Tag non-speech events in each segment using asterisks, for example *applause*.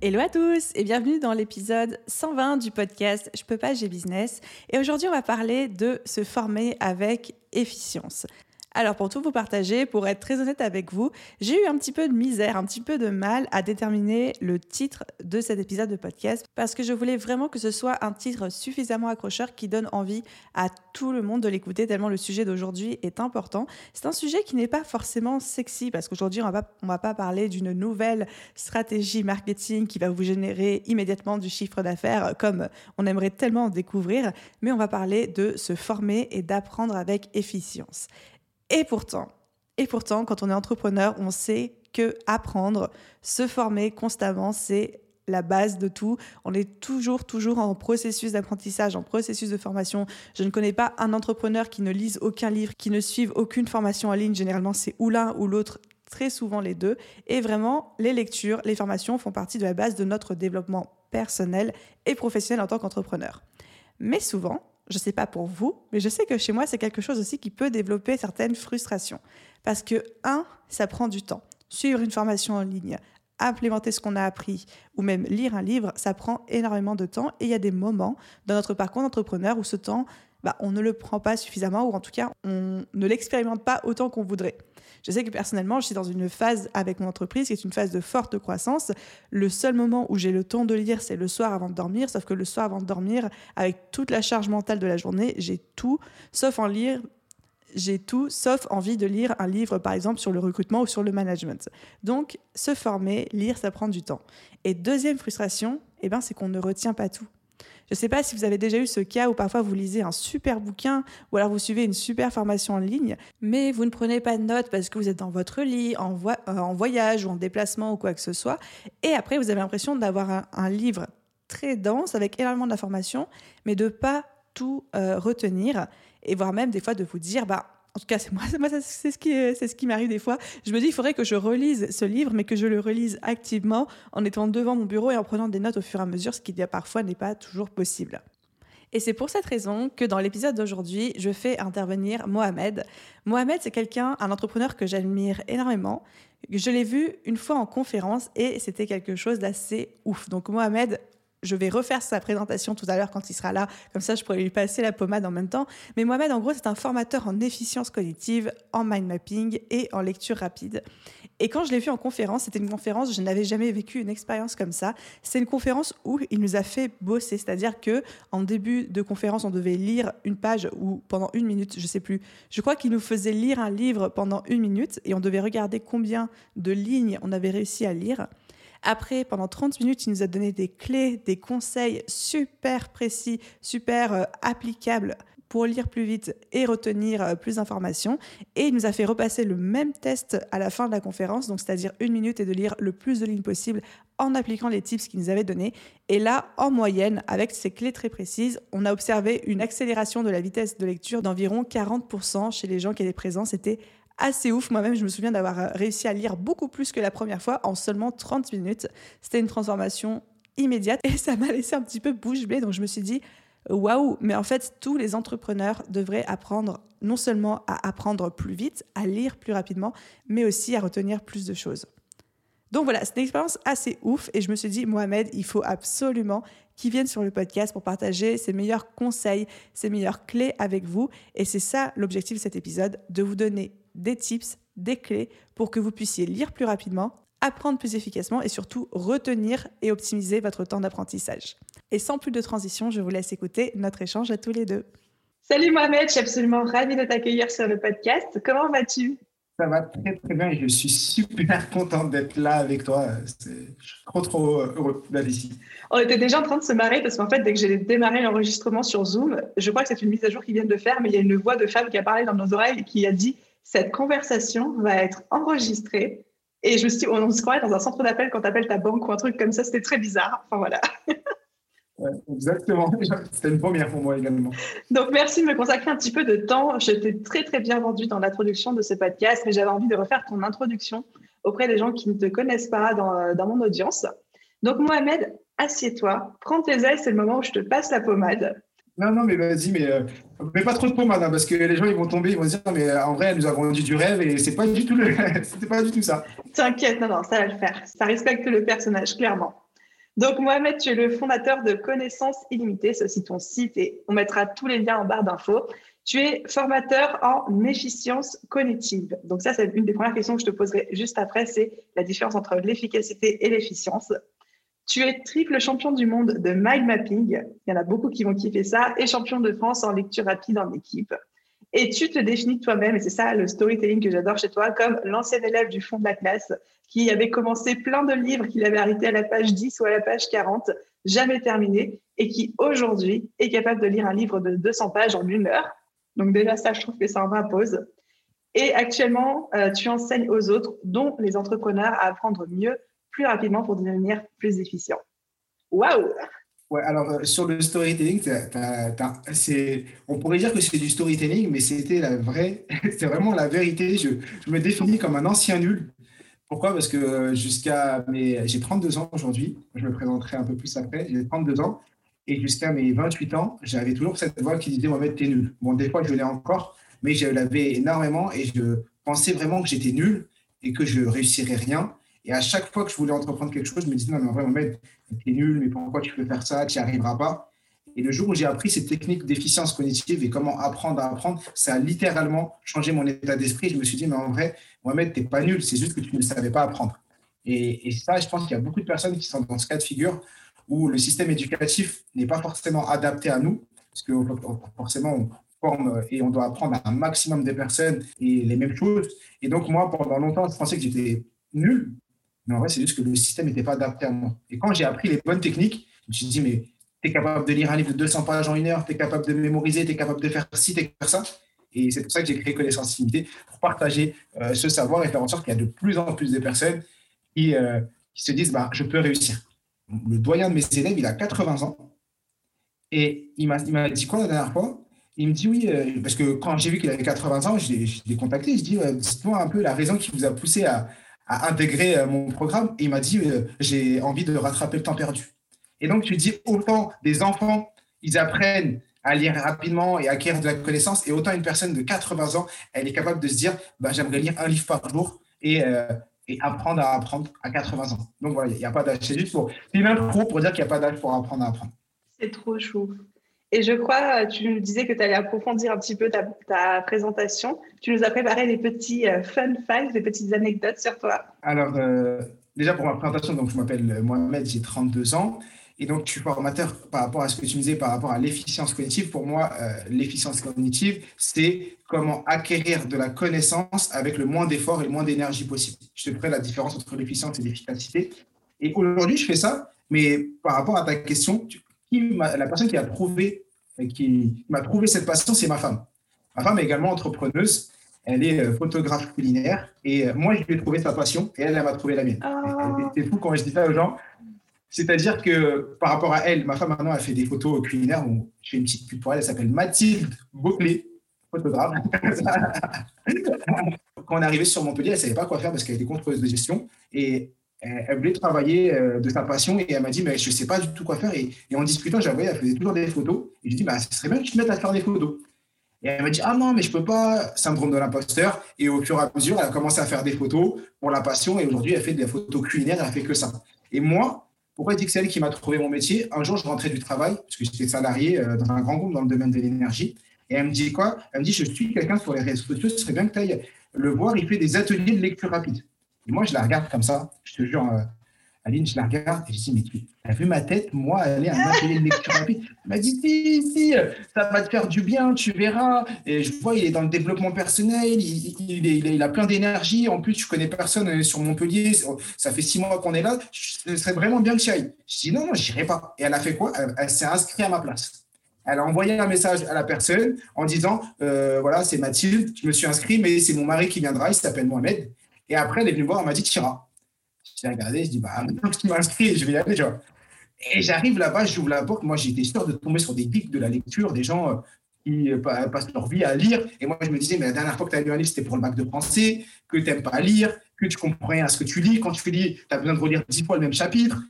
Hello à tous et bienvenue dans l'épisode 120 du podcast Je peux pas, j'ai business. Et aujourd'hui, on va parler de se former avec efficience. Alors pour tout vous partager, pour être très honnête avec vous, j'ai eu un petit peu de misère, un petit peu de mal à déterminer le titre de cet épisode de podcast parce que je voulais vraiment que ce soit un titre suffisamment accrocheur qui donne envie à tout le monde de l'écouter tellement le sujet d'aujourd'hui est important. C'est un sujet qui n'est pas forcément sexy parce qu'aujourd'hui on ne va pas parler d'une nouvelle stratégie marketing qui va vous générer immédiatement du chiffre d'affaires comme on aimerait tellement en découvrir, mais on va parler de se former et d'apprendre avec efficience. Et pourtant, et pourtant, quand on est entrepreneur, on sait que apprendre, se former constamment, c'est la base de tout. On est toujours, toujours en processus d'apprentissage, en processus de formation. Je ne connais pas un entrepreneur qui ne lise aucun livre, qui ne suive aucune formation en ligne. Généralement, c'est ou l'un ou l'autre, très souvent les deux. Et vraiment, les lectures, les formations font partie de la base de notre développement personnel et professionnel en tant qu'entrepreneur. Mais souvent, je ne sais pas pour vous, mais je sais que chez moi, c'est quelque chose aussi qui peut développer certaines frustrations. Parce que, un, ça prend du temps. Suivre une formation en ligne, implémenter ce qu'on a appris ou même lire un livre, ça prend énormément de temps et il y a des moments dans notre parcours d'entrepreneur où ce temps, bah, on ne le prend pas suffisamment ou en tout cas, on ne l'expérimente pas autant qu'on voudrait. Je sais que personnellement, je suis dans une phase avec mon entreprise qui est une phase de forte croissance. Le seul moment où j'ai le temps de lire, c'est le soir avant de dormir. Sauf que le soir avant de dormir, avec toute la charge mentale de la journée, j'ai tout, sauf en lire j'ai tout sauf envie de lire un livre, par exemple, sur le recrutement ou sur le management. Donc, se former, lire, ça prend du temps. Et deuxième frustration, eh ben, c'est qu'on ne retient pas tout. Je ne sais pas si vous avez déjà eu ce cas où parfois vous lisez un super bouquin ou alors vous suivez une super formation en ligne, mais vous ne prenez pas de notes parce que vous êtes dans votre lit, en, euh, voyage ou en déplacement ou quoi que ce soit. Et après, vous avez l'impression d'avoir un, livre très dense avec énormément d'informations, mais de pas tout euh, retenir et voire même des fois de vous dire, bah, en tout cas, c'est moi, *laughs* c'est ce qui, c'est ce qui m'arrive des fois. Je me dis, il faudrait que je relise ce livre, mais que je le relise activement en étant devant mon bureau et en prenant des notes au fur et à mesure, ce qui parfois n'est pas toujours possible. Et c'est pour cette raison que dans l'épisode d'aujourd'hui, je fais intervenir Mohamed. Mohamed, c'est quelqu'un, un entrepreneur que j'admire énormément. Je l'ai vu une fois en conférence et c'était quelque chose d'assez ouf. Donc Mohamed, je vais refaire sa présentation tout à l'heure quand il sera là, comme ça je pourrais lui passer la pommade en même temps. Mais Mohamed, en gros, c'est un formateur en efficience cognitive, en mind mapping et en lecture rapide. Et quand je l'ai vu en conférence, c'était une conférence, je n'avais jamais vécu une expérience comme ça. C'est une conférence où il nous a fait bosser, c'est-à-dire que en début de conférence, on devait lire une page ou pendant une minute, je sais plus. Je crois qu'il nous faisait lire un livre pendant une minute et on devait regarder combien de lignes on avait réussi à lire. Après, pendant 30 minutes, il nous a donné des clés, des conseils super précis, super euh, applicables pour lire plus vite et retenir euh, plus d'informations. Et il nous a fait repasser le même test à la fin de la conférence, donc c'est-à-dire une minute et de lire le plus de lignes possible en appliquant les tips qu'il nous avait donnés. Et là, en moyenne, avec ces clés très précises, on a observé une accélération de la vitesse de lecture d'environ 40% chez les gens qui étaient présents. C'était assez ouf. Moi-même, je me souviens d'avoir euh, réussi à lire beaucoup plus que la première fois en seulement 30 minutes. C'était une transformation immédiate et ça m'a laissé un petit peu bouche bée. Donc je me suis dit, waouh, mais en fait, tous les entrepreneurs devraient apprendre non seulement à apprendre plus vite, à lire plus rapidement, mais aussi à retenir plus de choses. Donc voilà, c'est une expérience assez ouf et je me suis dit, Mohamed, il faut absolument qu'il vienne sur le podcast pour partager ses meilleurs conseils, ses meilleures clés avec vous. Et c'est ça l'objectif de cet épisode, de vous donner des tips, des clés pour que vous puissiez lire plus rapidement, apprendre plus efficacement et surtout retenir et optimiser votre temps d'apprentissage. Et sans plus de transition, je vous laisse écouter notre échange à tous les deux. Salut Mohamed, je suis absolument ravie de t'accueillir sur le podcast. Comment vas-tu? Ça va très très bien et je suis super contente d'être là avec toi. Je suis trop trop heureux d'être ici. On était déjà en train de se marrer parce qu'en fait, dès que j'ai démarré l'enregistrement sur Zoom, je crois que c'est une mise à jour qui vient de faire, mais il y a une voix de femme qui a parlé dans nos oreilles et qui a dit cette conversation va être enregistrée. Et je me suis dit, on se croirait dans un centre d'appel quand tu appelles ta banque ou un truc comme ça. C'était très bizarre. Enfin voilà. *laughs* exactement. *laughs* C'était une première pour moi également. Donc, merci de me consacrer un petit peu de temps. Je t'ai très, très bien vendu dans l'introduction de ce podcast, mais j'avais envie de refaire ton introduction auprès des gens qui ne te connaissent pas dans, dans mon audience. Donc, Mohamed, assieds-toi, prends tes ailes, c'est le moment où je te passe la pommade. Non, non, mais vas-y, mais, euh, mais pas trop de pommade, hein, parce que les gens ils vont tomber, ils vont dire, mais en vrai, nous a vendu du rêve et c'est pas du tout le... *laughs* c'était pas du tout ça. T'inquiète, non, non, ça va le faire. Ça respecte le personnage, clairement. Donc, Mohamed, tu es le fondateur de Connaissances Illimitées, aussi ton site et on mettra tous les liens en barre d'infos. Tu es formateur en efficience cognitive. Donc, ça, c'est une des premières questions que je te poserai juste après, c'est la différence entre l'efficacité et l'efficience. Tu es triple champion du monde de mind mapping. Il y en a beaucoup qui vont kiffer ça. Et champion de France en lecture rapide en équipe. Et tu te définis toi-même, et c'est ça le storytelling que j'adore chez toi, comme l'ancien élève du fond de la classe qui avait commencé plein de livres qu'il avait arrêté à la page 10 ou à la page 40, jamais terminé, et qui aujourd'hui est capable de lire un livre de 200 pages en une heure. Donc déjà ça, je trouve que ça en impose. Et actuellement, euh, tu enseignes aux autres, dont les entrepreneurs, à apprendre mieux plus rapidement pour devenir plus efficient. Waouh Ouais, alors euh, sur le storytelling, on pourrait dire que c'est du storytelling, mais c'était la vraie, *laughs* c'est vraiment la vérité. Je, me définis comme un ancien nul. Pourquoi? Parce que jusqu'à mes, j'ai 32 ans aujourd'hui. Je me présenterai un peu plus après. J'ai 32 ans et jusqu'à mes 28 ans, j'avais toujours cette voix qui disait Mohamed, t'es nul. Bon, des fois, je l'ai encore, mais je l'avais énormément et je pensais vraiment que j'étais nul et que je réussirais rien. Et à chaque fois que je voulais entreprendre quelque chose, je me disais, non, mais en vrai, Mohamed, es nul, mais pourquoi tu peux faire ça? Tu n'y arriveras pas. Et le jour où j'ai appris ces techniques d'efficience cognitive et comment apprendre à apprendre, ça a littéralement changé mon état d'esprit. Je me suis dit, mais en vrai, Mohamed, tu n'es pas nul, c'est juste que tu ne savais pas apprendre. Et, et ça, je pense qu'il y a beaucoup de personnes qui sont dans ce cas de figure où le système éducatif n'est pas forcément adapté à nous, parce que forcément, on forme et on doit apprendre à un maximum de personnes et les mêmes choses. Et donc, moi, pendant longtemps, je pensais que j'étais nul, mais en vrai, c'est juste que le système n'était pas adapté à moi. Et quand j'ai appris les bonnes techniques, je me suis dit, mais tu es capable de lire un livre de 200 pages en une heure, tu es capable de mémoriser, tu es capable de faire ci, tu es capable de faire ça. Et c'est pour ça que j'ai créé Connaissance Illimitée, pour partager euh, ce savoir et faire en sorte qu'il y a de plus en plus de personnes qui, euh, qui se disent, bah, je peux réussir. Le doyen de mes élèves, il a 80 ans. Et il m'a dit quoi la dernière fois? Il me dit oui, euh, parce que quand j'ai vu qu'il avait 80 ans, je l'ai contacté. Je dis, dites-moi un peu la raison qui vous a poussé à, à intégrer euh, mon programme et il m'a dit euh, j'ai envie de rattraper le temps perdu. Et donc tu dis autant des enfants, ils apprennent à lire rapidement et acquérir de la connaissance et autant une personne de 80 ans, elle est capable de se dire bah, j'aimerais lire un livre par jour et, euh, et apprendre à apprendre à 80 ans. Donc voilà, il n'y a pas d'âge. C'est juste pour, une intro pour dire qu'il n'y a pas d'âge pour apprendre à apprendre. C'est trop chou. Et je crois, tu nous disais que tu allais approfondir un petit peu ta, présentation. Tu nous as préparé des petits euh, fun facts, des petites anecdotes sur toi. Alors, euh, déjà pour ma présentation, donc je m'appelle Mohamed, j'ai 32 ans. Et donc, je suis formateur par rapport à ce que tu me disais, par rapport à l'efficience cognitive. Pour moi, euh, l'efficience cognitive, c'est comment acquérir de la connaissance avec le moins d'efforts et le moins d'énergie possible. Je te ferai la différence entre l'efficience et l'efficacité. Et aujourd'hui, je fais ça, mais par rapport à ta question, la personne qui a trouvé, qui m'a trouvé cette passion, c'est ma femme. Ma femme est également entrepreneuse. Elle est euh, photographe culinaire. Et euh, moi, je lui ai trouvé sa passion et elle, elle m'a trouvé la mienne. Oh. C'est fou quand je dis ça aux gens. C'est-à-dire que par rapport à elle, ma femme maintenant, elle fait des photos culinaires. je fais une petite pub pour elle. Elle s'appelle Mathilde Beauclé, photographe. *laughs* quand on est arrivé sur Montpellier, elle ne savait pas quoi faire parce qu'elle était contrôleuse de gestion. Et elle voulait travailler euh, de sa passion et elle m'a dit mais je ne sais pas du tout quoi faire. Et, en discutant j'avais elle faisait toujours des photos. Et je dit bah ce serait bien que tu te mettes à faire des photos. Et elle m'a dit ah non mais je peux pas. Syndrome de l'imposteur. Et au fur et à mesure elle a commencé à faire des photos pour la passion. Et aujourd'hui elle fait des photos culinaires elle fait que ça. Et moi pourquoi je dis que c'est elle qui m'a trouvé mon métier? Un jour je rentrais du travail parce que j'étais salarié euh, dans un grand groupe dans le domaine de l'énergie. Et elle me dit quoi? Elle me dit je suis quelqu'un sur les réseaux sociaux ce serait bien que tu ailles le voir. Il fait des ateliers de lecture rapide et moi, je la regarde comme ça. Je te jure, euh, Aline, je la regarde et je dis, mais tu as vu ma tête, moi, aller à un atelier de lecture rapide Elle m'a dit, si, si, ça va te faire du bien, tu verras. Et je vois, il est dans le développement personnel, il, il, a plein d'énergie. En plus, je connais personne sur Montpellier. Ça fait six mois qu'on est là. Ce serait vraiment bien que tu ailles. Je dis, non, non, je n'irai pas. Et elle a fait quoi? Elle, s'est inscrite à ma place. Elle a envoyé un message à la personne en disant euh, Voilà, c'est Mathilde, je me suis inscrit, mais c'est mon mari qui viendra, il s'appelle Mohamed. Et après, elle est venue voir, elle m'a dit, tu iras. Je l'ai regardé, je dis, bah, maintenant que tu m'as inscrit, je vais y aller. Et j'arrive là-bas, j'ouvre la porte. Moi, j'étais sûr de tomber sur des geeks de la lecture, des gens euh, qui euh, passent leur vie à lire. Et moi, je me disais, mais la dernière fois que tu as lu un livre, c'était pour le bac de français, que tu n'aimes pas lire, que tu comprends rien à ce que tu lis. Quand tu lis, tu as besoin de relire dix fois le même chapitre.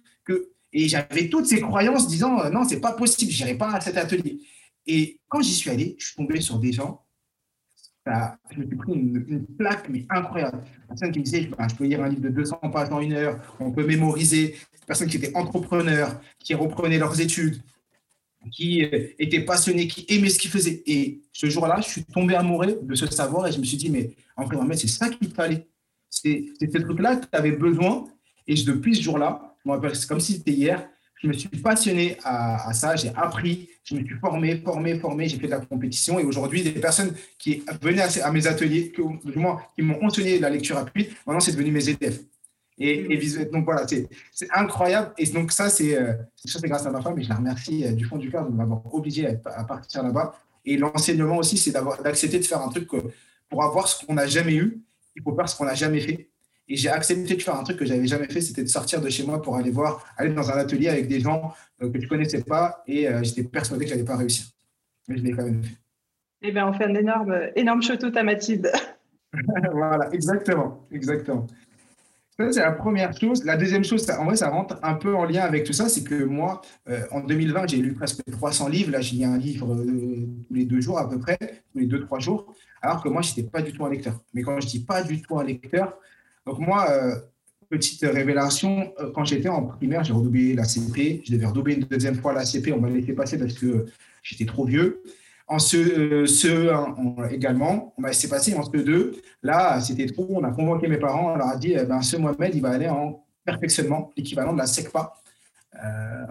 Et j'avais toutes ces croyances disant, euh, non, c'est pas possible, je n'irai pas à cet atelier. Et quand j'y suis allé, je suis tombé sur des gens je me suis pris une, plaque, mais incroyable. Personne qui me disait, bah, je peux lire un livre de 200 pages en une heure, on peut mémoriser. Personne qui était entrepreneur, qui reprenait leurs études, qui euh, était passionné, qui aimait ce qu'il faisait. Et ce jour-là, je suis tombé amoureux de ce savoir et je me suis dit, mais en vrai, c'est ça qu'il fallait. C'est ce truc-là que tu avais besoin. Et depuis ce jour-là, c'est comme si c'était hier, je me suis passionné à, ça, j'ai appris, je me suis formé, formé, formé, j'ai fait de la compétition et aujourd'hui, des personnes qui venaient à, mes ateliers, qui m'ont enseigné la lecture rapide, maintenant, c'est devenu mes élèves. Et, donc voilà, c'est incroyable. Et donc ça, c'est euh, grâce à ma femme et je la remercie euh, du fond du cœur de m'avoir obligé à, partir là-bas. Et l'enseignement aussi, c'est d'accepter de faire un truc pour avoir ce qu'on n'a jamais eu, il faut faire ce qu'on n'a jamais fait. Et j'ai accepté de faire un truc que j'avais jamais fait, c'était de sortir de chez moi pour aller voir, aller dans un atelier avec des gens euh, que je connaissais pas et euh, j'étais persuadé que j'allais pas réussir. Mais je l'ai quand même fait. Eh bien, on fait un énorme, énorme shout à Mathilde. voilà, exactement, exactement. Ça, c'est la première chose. La deuxième chose, en vrai, ça rentre un peu en lien avec tout ça, c'est que moi, euh, en 2020, j'ai lu presque 300 livres. Là, j'ai lu un livre tous les deux jours à peu près, tous les deux, trois jours, alors que moi, je n'étais pas du tout un lecteur. Mais quand je dis pas du tout un lecteur, donc moi, euh, petite révélation, euh, quand j'étais en primaire, j'ai redoublé la CP. Je devais redoubler une deuxième fois la CP. On m'a laissé passer parce que j'étais trop vieux. En ce, euh, également, on m'a laissé passer. En ce 2, là, c'était trop. On a convoqué mes parents. On leur a dit, eh ben, ce Mohamed, il va aller en perfectionnement, l'équivalent de la SECPA,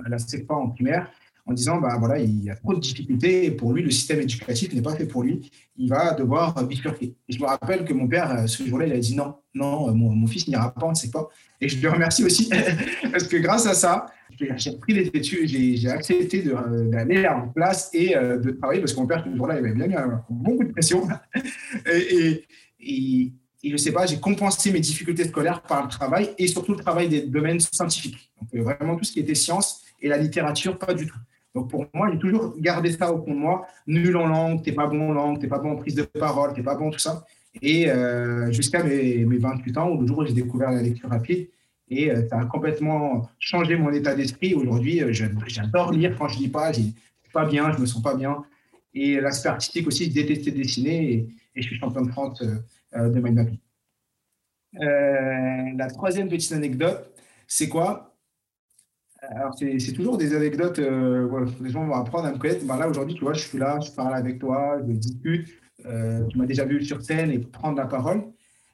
la SECPA en primaire en disant bah, voilà, il y a trop de difficultés et pour lui, le système éducatif n'est pas fait pour lui. Il va devoir bifurquer. Je me rappelle que mon père, euh, ce jour-là, il a dit non, non, euh, mon, fils n'ira pas, on ne sait pas. Et je lui remercie aussi *laughs* parce que grâce à ça, j'ai pris les études, j'ai accepté euh, d'aller en classe et de travailler parce que mon père, ce jour-là, il avait bien eu beaucoup de pression. *laughs* et, et, et je sais pas, j'ai compensé mes difficultés scolaires par le travail et surtout le travail des domaines scientifiques. Donc, vraiment tout ce qui était science et la littérature, pas du tout. Donc pour moi, j'ai toujours gardé ça au fond de moi. Nul en langue, t'es pas bon en langue, t'es pas bon en prise de parole, t'es pas bon tout ça. Et euh, jusqu'à mes, 28 ans, où le jour où j'ai découvert la lecture rapide, et euh, ça a complètement changé mon état d'esprit. Aujourd'hui, euh, j'adore lire quand je lis pas, je pas bien, je me sens pas bien. Et l'aspect artistique aussi, je détestais dessiner et, je suis champion de France de ma vie. la troisième petite anecdote, c'est quoi? Alors, c'est toujours des anecdotes, euh, les gens vont apprendre à me connaître. Ben là, aujourd'hui, tu vois, je suis là, je parle avec toi, je discute. Euh, tu m'as déjà vu sur scène et prendre la parole.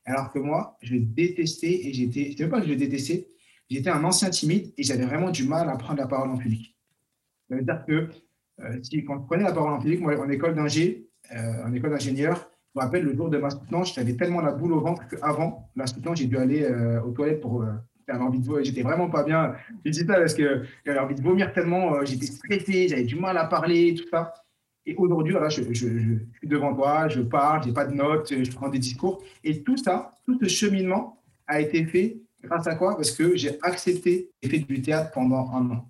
Alors que moi, je détestais et j'étais, je ne sais pas que je détestais, j'étais un ancien timide et j'avais vraiment du mal à prendre la parole en public. Ça veut dire que euh, si, quand je prenais la parole en public, moi, en école d'ingé, en école d'ingénieur, je me rappelle le jour de ma soutenance, j'avais tellement la boule au ventre qu'avant la soutenance, j'ai dû aller aux toilettes pour j'avais envie de vomir, j'étais vraiment pas bien. J'ai dit ça parce que j'avais envie de vomir tellement, euh, j'étais stressé, j'avais du mal à parler, tout ça. Et aujourd'hui, voilà, je, je, suis devant toi, je parle, j'ai pas de notes, je prends des discours. Et tout ça, tout ce cheminement a été fait grâce à quoi? Parce que j'ai accepté et fait du théâtre pendant un an.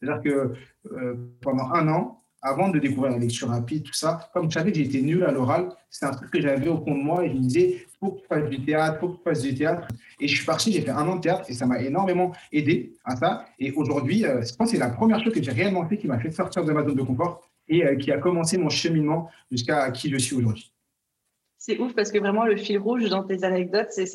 C'est-à-dire que euh, pendant un an, avant de découvrir la lecture rapide, tout ça, comme je savais que j'étais nul à l'oral, c'est un truc que j'avais au fond de moi et je me disais, faut que tu fasses du théâtre, faut que tu fasses du théâtre. Et je suis parti, j'ai fait un an de théâtre et ça m'a énormément aidé à ça. Et aujourd'hui, euh, je pense que c'est la première chose que j'ai réellement fait qui m'a fait sortir de ma zone de confort et euh, qui a commencé mon cheminement jusqu'à qui je suis aujourd'hui. C'est ouf parce que vraiment le fil rouge dans tes anecdotes, c'est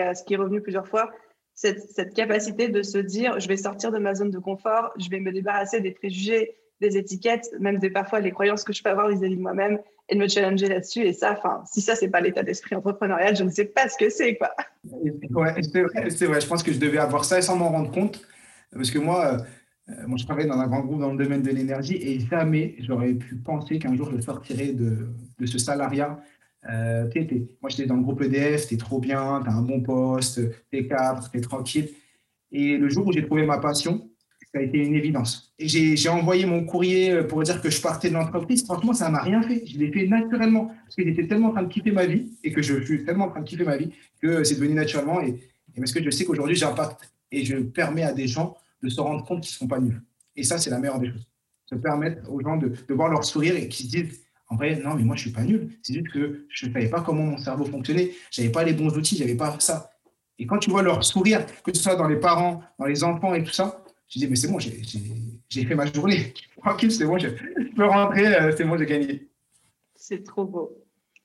euh, ce qui est revenu plusieurs fois, cette, cette capacité de se dire, je vais sortir de ma zone de confort, je vais me débarrasser des préjugés, des étiquettes, même des parfois les croyances que je peux avoir vis-à-vis de moi-même et de me challenger là-dessus. Et ça, enfin, si ça, c'est pas l'état d'esprit entrepreneurial, je ne sais pas ce que c'est, quoi. C'est vrai, vrai, Je pense que je devais avoir ça sans m'en rendre compte. Parce que moi, euh, moi, je travaille dans un grand groupe dans le domaine de l'énergie et jamais j'aurais pu penser qu'un jour je sortirais de, de ce salariat. Euh, moi, j'étais dans le groupe EDF, tu es trop bien, tu as un bon poste, tu es cadre, tu es tranquille. Et le jour où j'ai trouvé ma passion, ça a été une évidence. J'ai envoyé mon courrier euh, pour dire que je partais de l'entreprise. Franchement, ça m'a rien fait. Je l'ai fait naturellement parce que j'étais tellement en train de kiffer ma vie et que je suis tellement en train de kiffer ma vie que c'est devenu naturellement. Et, parce que je sais qu'aujourd'hui, j'impacte et je permets à des gens de se rendre compte qu'ils ne sont pas nuls. Et ça, c'est la meilleure des choses. Se permettre aux gens de voir leur sourire et qu'ils se disent en vrai, non, mais moi, je ne suis pas nul. C'est juste que je ne savais pas comment mon cerveau fonctionnait. Je n'avais pas les bons outils, je n'avais pas ça. Et quand tu vois leur sourire, que ce soit dans les parents, dans les enfants et tout ça, je dis, mais c'est bon, j'ai fait ma journée. *laughs* Tranquille, c'est bon, je, peux rentrer, euh, c'est bon, j'ai gagné. C'est trop beau.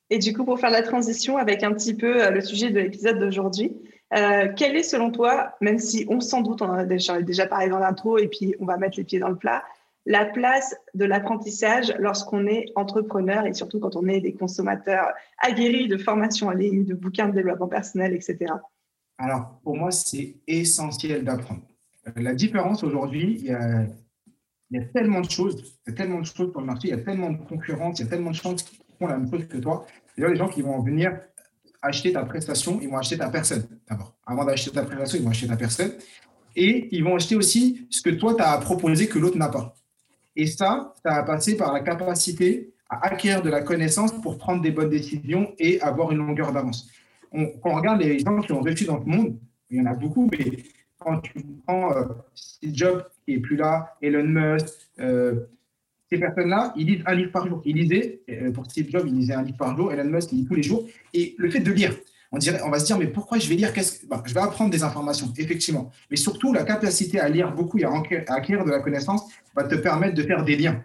Et du coup, pour faire la transition avec un petit peu euh, le sujet de l'épisode d'aujourd'hui, euh, quel est selon toi, même si on s'en doute, on en a déjà, déjà parlé dans l'intro et puis on va mettre les pieds dans le plat, la place de l'apprentissage lorsqu'on est entrepreneur et surtout quand on est des consommateurs aguerris de formation en ligne, de bouquins de développement personnel, etc. Alors, pour moi, c'est essentiel d'apprendre. La différence aujourd'hui, il y a, tellement de choses, il y a tellement de choses sur le marché, il y a tellement de concurrence, il y a tellement de gens qui font la même chose que toi. A des gens qui vont venir acheter ta prestation, ils vont acheter ta personne d'abord. Avant d'acheter ta prestation, ils vont acheter ta personne. Et ils vont acheter aussi ce que toi, tu as proposé que l'autre n'a pas. Et ça, ça a passé par la capacité à acquérir de la connaissance pour prendre des bonnes décisions et avoir une longueur d'avance. Quand on regarde les gens qui ont réussi dans le monde, il y en a beaucoup, mais quand tu prends euh, Steve Jobs qui est plus là, Elon Musk, euh, ces personnes-là, ils lisent un livre par jour. Ils lisaient, euh, pour Steve Jobs, il lisait un livre par jour, Elon Musk, il lit tous les jours. Et le fait de lire, on, dirait, on va se dire, mais pourquoi je vais lire. Bah, je vais apprendre des informations, effectivement. Mais surtout, la capacité à lire beaucoup et à acquérir de la connaissance va te permettre de faire des liens.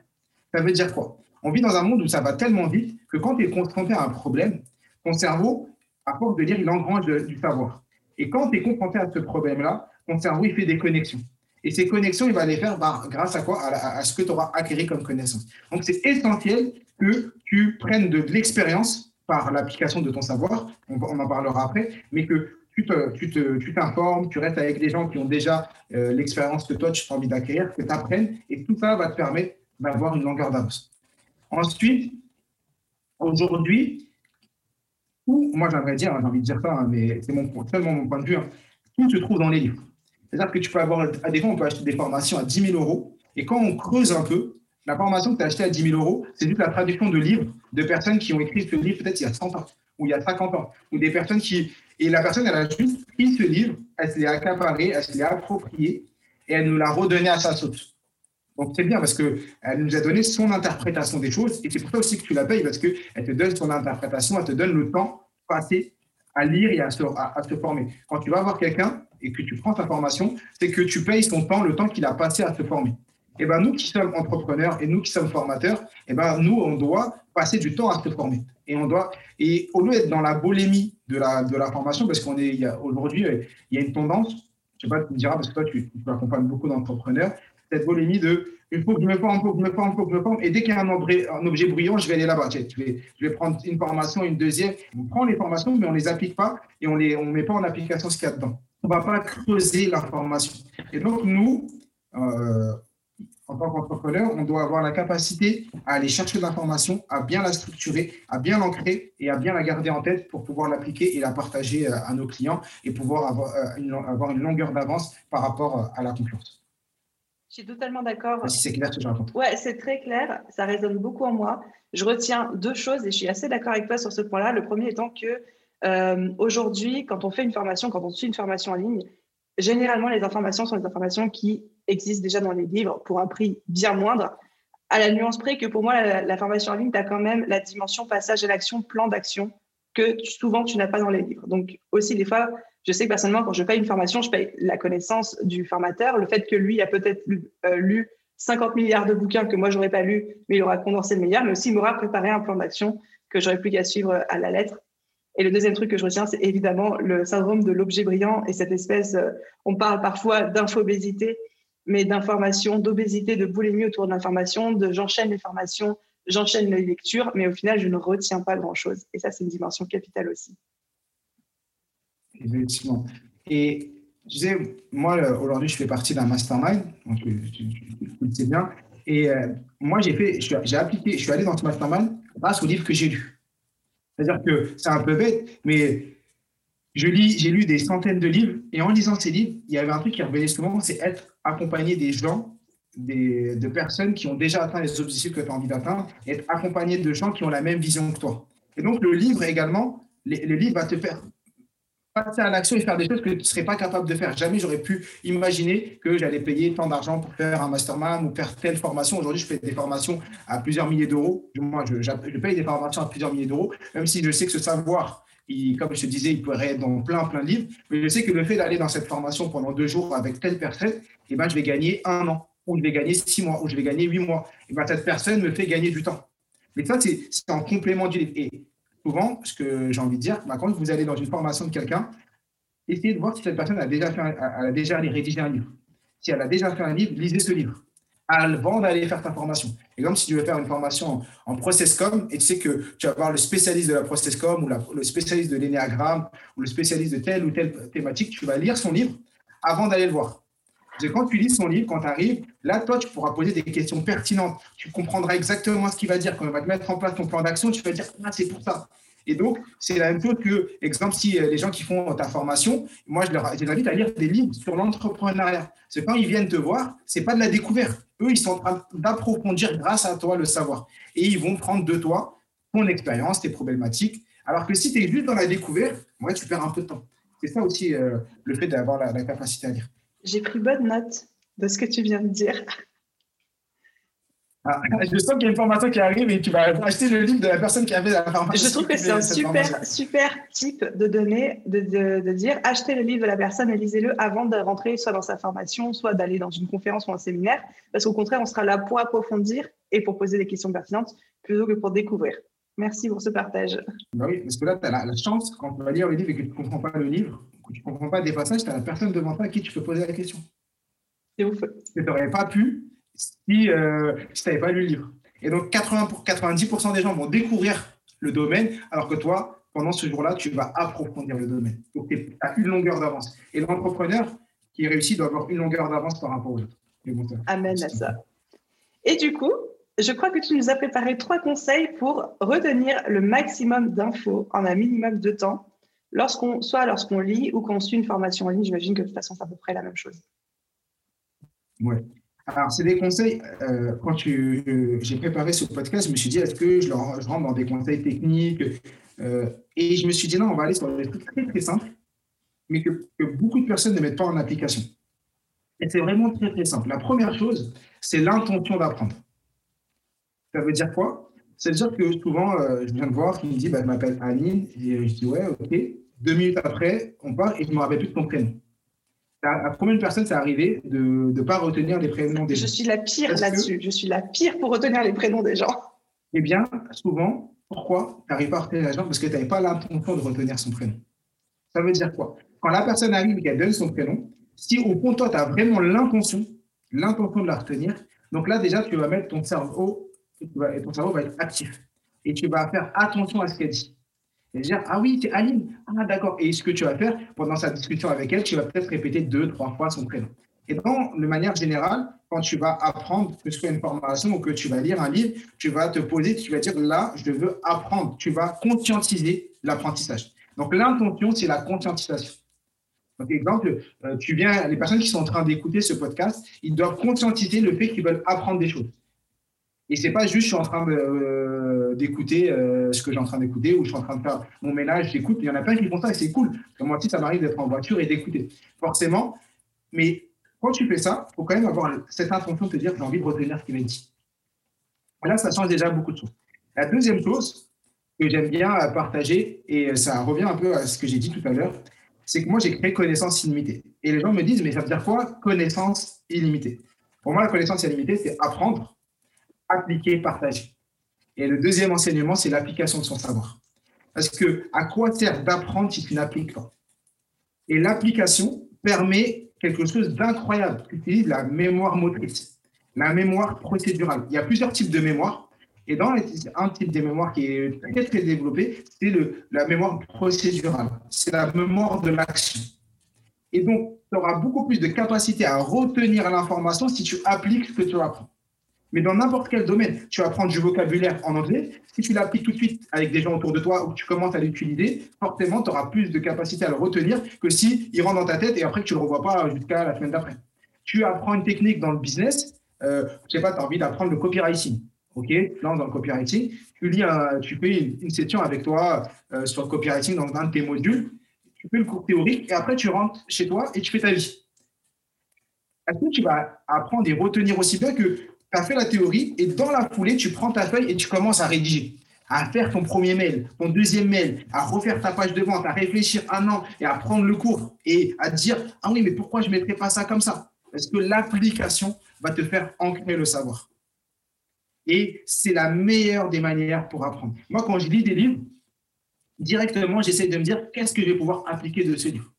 Ça veut dire quoi? On vit dans un monde où ça va tellement vite que quand tu es confronté à un problème, ton cerveau, à force de lire, il engrange du savoir. Et quand tu es confronté à ce problème-là, ton cerveau, il fait des connexions. Et ces connexions, il va les faire bah, grâce à quoi? À, ce que tu auras acquis comme connaissance. Donc, c'est essentiel que tu prennes de, l'expérience par l'application de ton savoir, on, en parlera après, mais que tu t'informes, tu, tu, restes avec des gens qui ont déjà euh, l'expérience que toi, tu as envie d'acquérir, que tu apprennes, et tout ça va te permettre d'avoir une longueur d'avance. Ensuite, aujourd'hui, moi j'aimerais dire, j'ai envie de dire ça, hein, mais c'est seulement mon point de vue, hein, tout se trouve dans les livres. C'est-à-dire que tu peux avoir, à des fois, on peut acheter des formations à 10 000 euros. Et quand on creuse un peu, la formation que tu as achetée à 10 000 euros, c'est juste la traduction de livres de personnes qui ont écrit ce livre peut-être il y a 100 ans, ou il y a 50 ans, ou des personnes qui. Et la personne, elle a juste pris ce livre, elle se l'est accaparé, elle se l'est approprié, et elle nous l'a redonné à sa sauce. Donc c'est bien parce qu'elle nous a donné son interprétation des choses, et c'est pour ça aussi que tu la payes, parce qu'elle te donne son interprétation, elle te donne le temps passé à lire et à se, à se former. Quand tu vas voir quelqu'un, et que tu prends ta formation, c'est que tu payes son temps, le temps qu'il a passé à se former. Et eh ben nous qui sommes entrepreneurs et nous qui sommes formateurs, et eh ben nous on doit passer du temps à se former. Et on doit et au lieu d'être dans la bolémie de la de la formation, parce qu'on est aujourd'hui il y a une tendance, je sais pas tu me diras parce que toi tu, tu accompagnes beaucoup d'entrepreneurs, cette bolémie de il faut que je me forme, il faut que je me forme, il faut je me forme. Et dès qu'il y a un objet, un je vais aller là-bas. Je vais, prendre une formation, une deuxième. On prend les formations, mais on ne les applique pas et on ne on met pas en application ce qu'il y a dedans on ne va pas creuser l'information. Et donc, nous, euh, en tant qu'entrepreneur, on doit avoir la capacité à aller chercher de l'information, à bien la structurer, à bien l'ancrer et à bien la garder en tête pour pouvoir l'appliquer et la partager euh, à nos clients et pouvoir avoir euh, une longueur d'avance par rapport à la concurrence. Je suis totalement d'accord. Si c'est clair ce que je raconte. Ouais, c'est très clair. Ça résonne beaucoup en moi. Je retiens deux choses et je suis assez d'accord avec toi sur ce point-là. Le premier étant que euh, aujourd'hui, quand on fait une formation, quand on suit une formation en ligne, généralement, les informations sont des informations qui existent déjà dans les livres pour un prix bien moindre. À la nuance près que pour moi, la, formation en ligne, tu as quand même la dimension passage à l'action, plan d'action, que souvent tu n'as pas dans les livres. Donc aussi, des fois, je sais que personnellement, quand je paye une formation, je paye la connaissance du formateur, le fait que lui a peut-être lu, 50 euh, milliards de bouquins que moi, j'aurais pas lu, mais il aura condensé le meilleur, mais aussi il m'aura préparé un plan d'action que j'aurais plus qu'à suivre à la lettre et le deuxième truc que je retiens, c'est évidemment le syndrome de l'objet brillant et cette espèce, euh, on parle parfois d'infobésité, mais d'information, d'obésité, de boulimie autour de l'information, de j'enchaîne les formations, j'enchaîne les lectures, mais au final, je ne retiens pas grand-chose. Et ça, c'est une dimension capitale aussi. Effectivement. Et tu sais, moi, aujourd'hui, je fais partie d'un mastermind, donc tu, le sais bien. Et euh, moi, j'ai fait, j'ai appliqué, je suis allé dans ce mastermind grâce au livre que j'ai lu. C'est-à-dire que c'est un peu bête, mais je lis, j'ai lu des centaines de livres et en lisant ces livres, il y avait un truc qui revenait souvent, c'est être accompagné des gens, des, de personnes qui ont déjà atteint les objectifs que tu as envie d'atteindre, être accompagné de gens qui ont la même vision que toi. Et donc le livre également, le livre va te faire passer à l'action et faire des choses que tu ne serais pas capable de faire. Jamais j'aurais pu imaginer que j'allais payer tant d'argent pour faire un mastermind ou faire telle formation. Aujourd'hui, je fais des formations à plusieurs milliers d'euros. Moi, je, je, paye des formations à plusieurs milliers d'euros, même si je sais que ce savoir, il, comme je te disais, il pourrait être dans plein, plein de livres. Mais je sais que le fait d'aller dans cette formation pendant deux jours avec telle personne, eh ben, je vais gagner un an, ou je vais gagner six mois, ou je vais gagner huit mois. Et eh ben, cette personne me fait gagner du temps. Mais ça, c'est en complément du. Et souvent, ce que j'ai envie de dire, quand vous allez dans une formation de quelqu'un, essayez de voir si cette personne a déjà, fait a rédigé un livre. Si elle a déjà fait un livre, lisez ce livre avant d'aller faire ta formation. Exemple, si tu veux faire une formation en processcom et tu sais que tu vas avoir le spécialiste de la processcom ou le spécialiste de l'énéagramme ou le spécialiste de telle ou telle thématique, tu vas lire son livre avant d'aller le voir. Et quand tu lis son livre, quand tu arrives, là, toi, tu pourras poser des questions pertinentes. Tu comprendras exactement ce qu'il va dire. Quand il va te mettre en place ton plan d'action, tu vas dire, ah, c'est pour ça. Et donc, c'est la même chose que, exemple, si euh, les gens qui font ta formation, moi, je leur invite à lire des livres sur l'entrepreneuriat. C'est quand ils viennent te voir, c'est pas de la découverte. Eux, ils sont en train d'approfondir grâce à toi le savoir. Et ils vont prendre de toi ton expérience, tes problématiques. Alors que si tu es juste dans la découverte, tu perds un peu de temps. C'est ça aussi euh, le fait d'avoir la capacité à lire. J'ai pris bonne note de ce que tu viens de dire. Ah, je sens qu'il y a une formation qui arrive et tu vas acheter le livre de la personne qui avait la formation. Je trouve que c'est un super, super type de donner, de, de, dire achetez le livre de la personne et lisez-le avant de rentrer soit dans sa formation, soit d'aller dans une conférence ou un séminaire. Parce qu'au contraire, on sera là pour approfondir et pour poser des questions pertinentes plutôt que pour découvrir. Merci pour ce partage. Bah oui, parce que là, tu as la, chance, quand tu vas lire le livre et que tu ne comprends pas le livre, tu ne comprends pas des passages, tu as la personne devant toi à qui tu peux poser la question. C'est ouf. Tu n'aurais pas pu si, euh, si tu n'avais pas lu le livre. Et donc, 80 pour 90% des gens vont découvrir le domaine, alors que toi, pendant ce jour-là, tu vas approfondir le domaine. Donc, tu as une longueur d'avance. Et l'entrepreneur qui réussit doit avoir une longueur d'avance par rapport aux autres. Amen à ça. Et du coup, je crois que tu nous as préparé trois conseils pour retenir le maximum d'infos en un minimum de temps, lorsqu'on, soit lorsqu'on lit ou qu'on suit une formation en ligne. J'imagine que de toute façon, c'est à peu près la même chose. Oui. Alors, c'est des conseils. Euh, quand j'ai préparé ce podcast, je me suis dit, est-ce que je, rentre dans des conseils techniques euh, Et je me suis dit, non, on va aller sur des trucs très, très simples, mais que, beaucoup de personnes ne mettent pas en application. Et c'est vraiment très, très simple. La première chose, c'est l'intention d'apprendre. Ça veut dire quoi? Ça veut dire que souvent, euh, je viens de voir qui me dit, bah, je m'appelle Aline, et je dis, ouais, ok. Deux minutes après, on part et je me rappelle plus de ton prénom. À combien de personnes c'est arrivé de ne pas retenir les prénoms des gens Je suis la pire là-dessus. Je suis la pire pour retenir les prénoms des gens. Eh bien, souvent, pourquoi tu n'arrives pas à retenir les gens Parce que tu n'avais pas l'intention de retenir son prénom. Ça veut dire quoi? Quand la personne arrive et qu'elle donne son prénom, si au fond, toi, tu as vraiment l'intention, l'intention de la retenir, donc là, déjà, tu vas mettre ton cerveau, et ton cerveau va être actif. Et tu vas faire attention à ce qu'elle dit et dire Ah oui, c'est Aline. Ah d'accord. Et ce que tu vas faire pendant sa discussion avec elle, tu vas peut-être répéter deux, trois fois son prénom. Et dans, de manière générale, quand tu vas apprendre, que ce soit une formation ou que tu vas lire un livre, tu vas te poser, tu vas dire là, je veux apprendre. Tu vas conscientiser l'apprentissage. Donc l'intention, c'est la conscientisation. Donc, exemple, euh, tu viens, les personnes qui sont en train d'écouter ce podcast, ils doivent conscientiser le fait qu'ils veulent apprendre des choses. Et c'est pas juste je suis en train euh, d'écouter euh, ce que j'ai en train d'écouter ou je suis en train de faire mon ménage, j'écoute. Il y en a plein qui font ça et c'est cool. Comme moi aussi, ça m'arrive d'être en voiture et d'écouter. Forcément. Mais quand tu fais ça, il faut quand même avoir cette intention de te dire j'ai envie de retenir ce qu'il m'a dit. Là, ça change déjà beaucoup de choses. La deuxième chose que j'aime bien partager, et ça revient un peu à ce que j'ai dit tout à l'heure, c'est que moi, j'ai créé connaissance illimitée. Et les gens me disent, mais ça veut dire quoi, connaissance illimitée? Pour moi, la connaissance illimitée, c'est apprendre appliquer, partager. Et le deuxième enseignement, c'est l'application de son savoir. Parce que à quoi sert d'apprendre si tu n'appliques pas? Et l'application permet quelque chose d'incroyable. Tu utilises la mémoire motrice, la mémoire procédurale. Il y a plusieurs types de mémoire. Et dans un type de mémoire qui est très, très développé, c'est la mémoire procédurale. C'est la mémoire de l'action. Et donc, tu auras beaucoup plus de capacité à retenir l'information si tu appliques ce que tu apprends. Mais dans n'importe quel domaine, tu vas prendre du vocabulaire en anglais. Si tu l'appliques tout de suite avec des gens autour de toi ou que tu commences à l'utiliser, forcément, tu auras plus de capacité à le retenir que si il rentre dans ta tête et après que tu ne le revois pas jusqu'à la semaine d'après. Tu apprends une technique dans le business. Euh, je sais pas, tu as envie d'apprendre le copywriting. OK? Là, dans le copywriting, tu, lis tu fais une, session avec toi euh, sur le copywriting dans un de tes modules. tu fais le cours théorique et après tu rentres chez toi et tu fais ta vie. Est-ce que tu vas apprendre et retenir aussi bien que tu as fait la théorie et dans la foulée, tu prends ta feuille et tu commences à rédiger, à faire ton premier mail, ton deuxième mail, à refaire ta page de vente, à réfléchir un an et à prendre le cours et à dire Ah oui, mais pourquoi je ne mettrais pas ça comme ça? Parce que l'application va te faire ancrer le savoir. Et c'est la meilleure des manières pour apprendre. Moi, quand je lis des livres, directement, j'essaie de me dire qu'est-ce que je vais pouvoir appliquer de ce livre?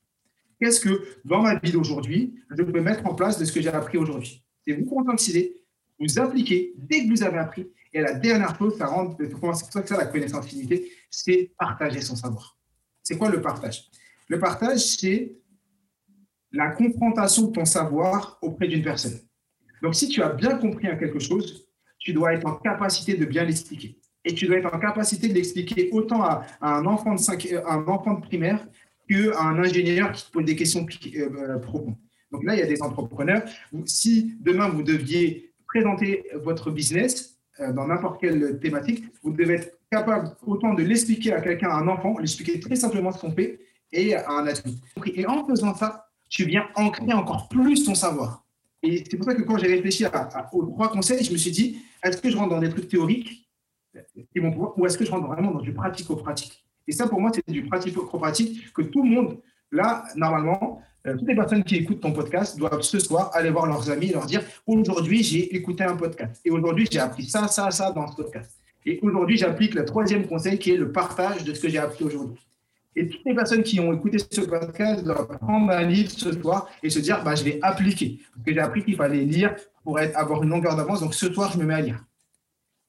Qu'est-ce que, dans ma vie d'aujourd'hui, je peux mettre en place de ce que j'ai appris aujourd'hui? C'est vous conscientiser, vous appliquer dès que vous avez appris. Et la dernière chose, ça rend, c'est pour ça ça, la connaissance limitée, c'est partager son savoir. C'est quoi le partage? Le partage, c'est la confrontation de ton savoir auprès d'une personne. Donc, si tu as bien compris quelque chose, tu dois être en capacité de bien l'expliquer. Et tu dois être en capacité de l'expliquer autant à, un, enfant de 5, un enfant de primaire qu'à un ingénieur qui te pose des questions euh, profondes. Donc là, il y a des entrepreneurs. Si demain, vous deviez présenter votre business euh, dans n'importe quelle thématique, vous devez être capable autant de l'expliquer à quelqu'un, à un enfant, l'expliquer très simplement ce qu'on fait, et à un adulte. Et en faisant ça, tu viens ancrer encore plus ton savoir. Et c'est pour ça que quand j'ai réfléchi aux trois conseils, je me suis dit, est-ce que je rentre dans des trucs théoriques ou est-ce que je rentre vraiment dans du pratico-pratique? Et ça, pour moi, c'est du pratico-pratique que tout le monde, là, normalement, euh, toutes les personnes qui écoutent ton podcast doivent ce soir aller voir leurs amis et leur dire, aujourd'hui, j'ai écouté un podcast. Et aujourd'hui, j'ai appris ça, ça, ça dans ce podcast. Et aujourd'hui, j'applique le troisième conseil qui est le partage de ce que j'ai appris aujourd'hui. Et toutes les personnes qui ont écouté ce podcast doivent prendre un livre ce soir et se dire, bah, je vais appliquer. Parce que j'ai appris qu'il fallait lire pour avoir une longueur d'avance. Donc, ce soir, je me mets à lire.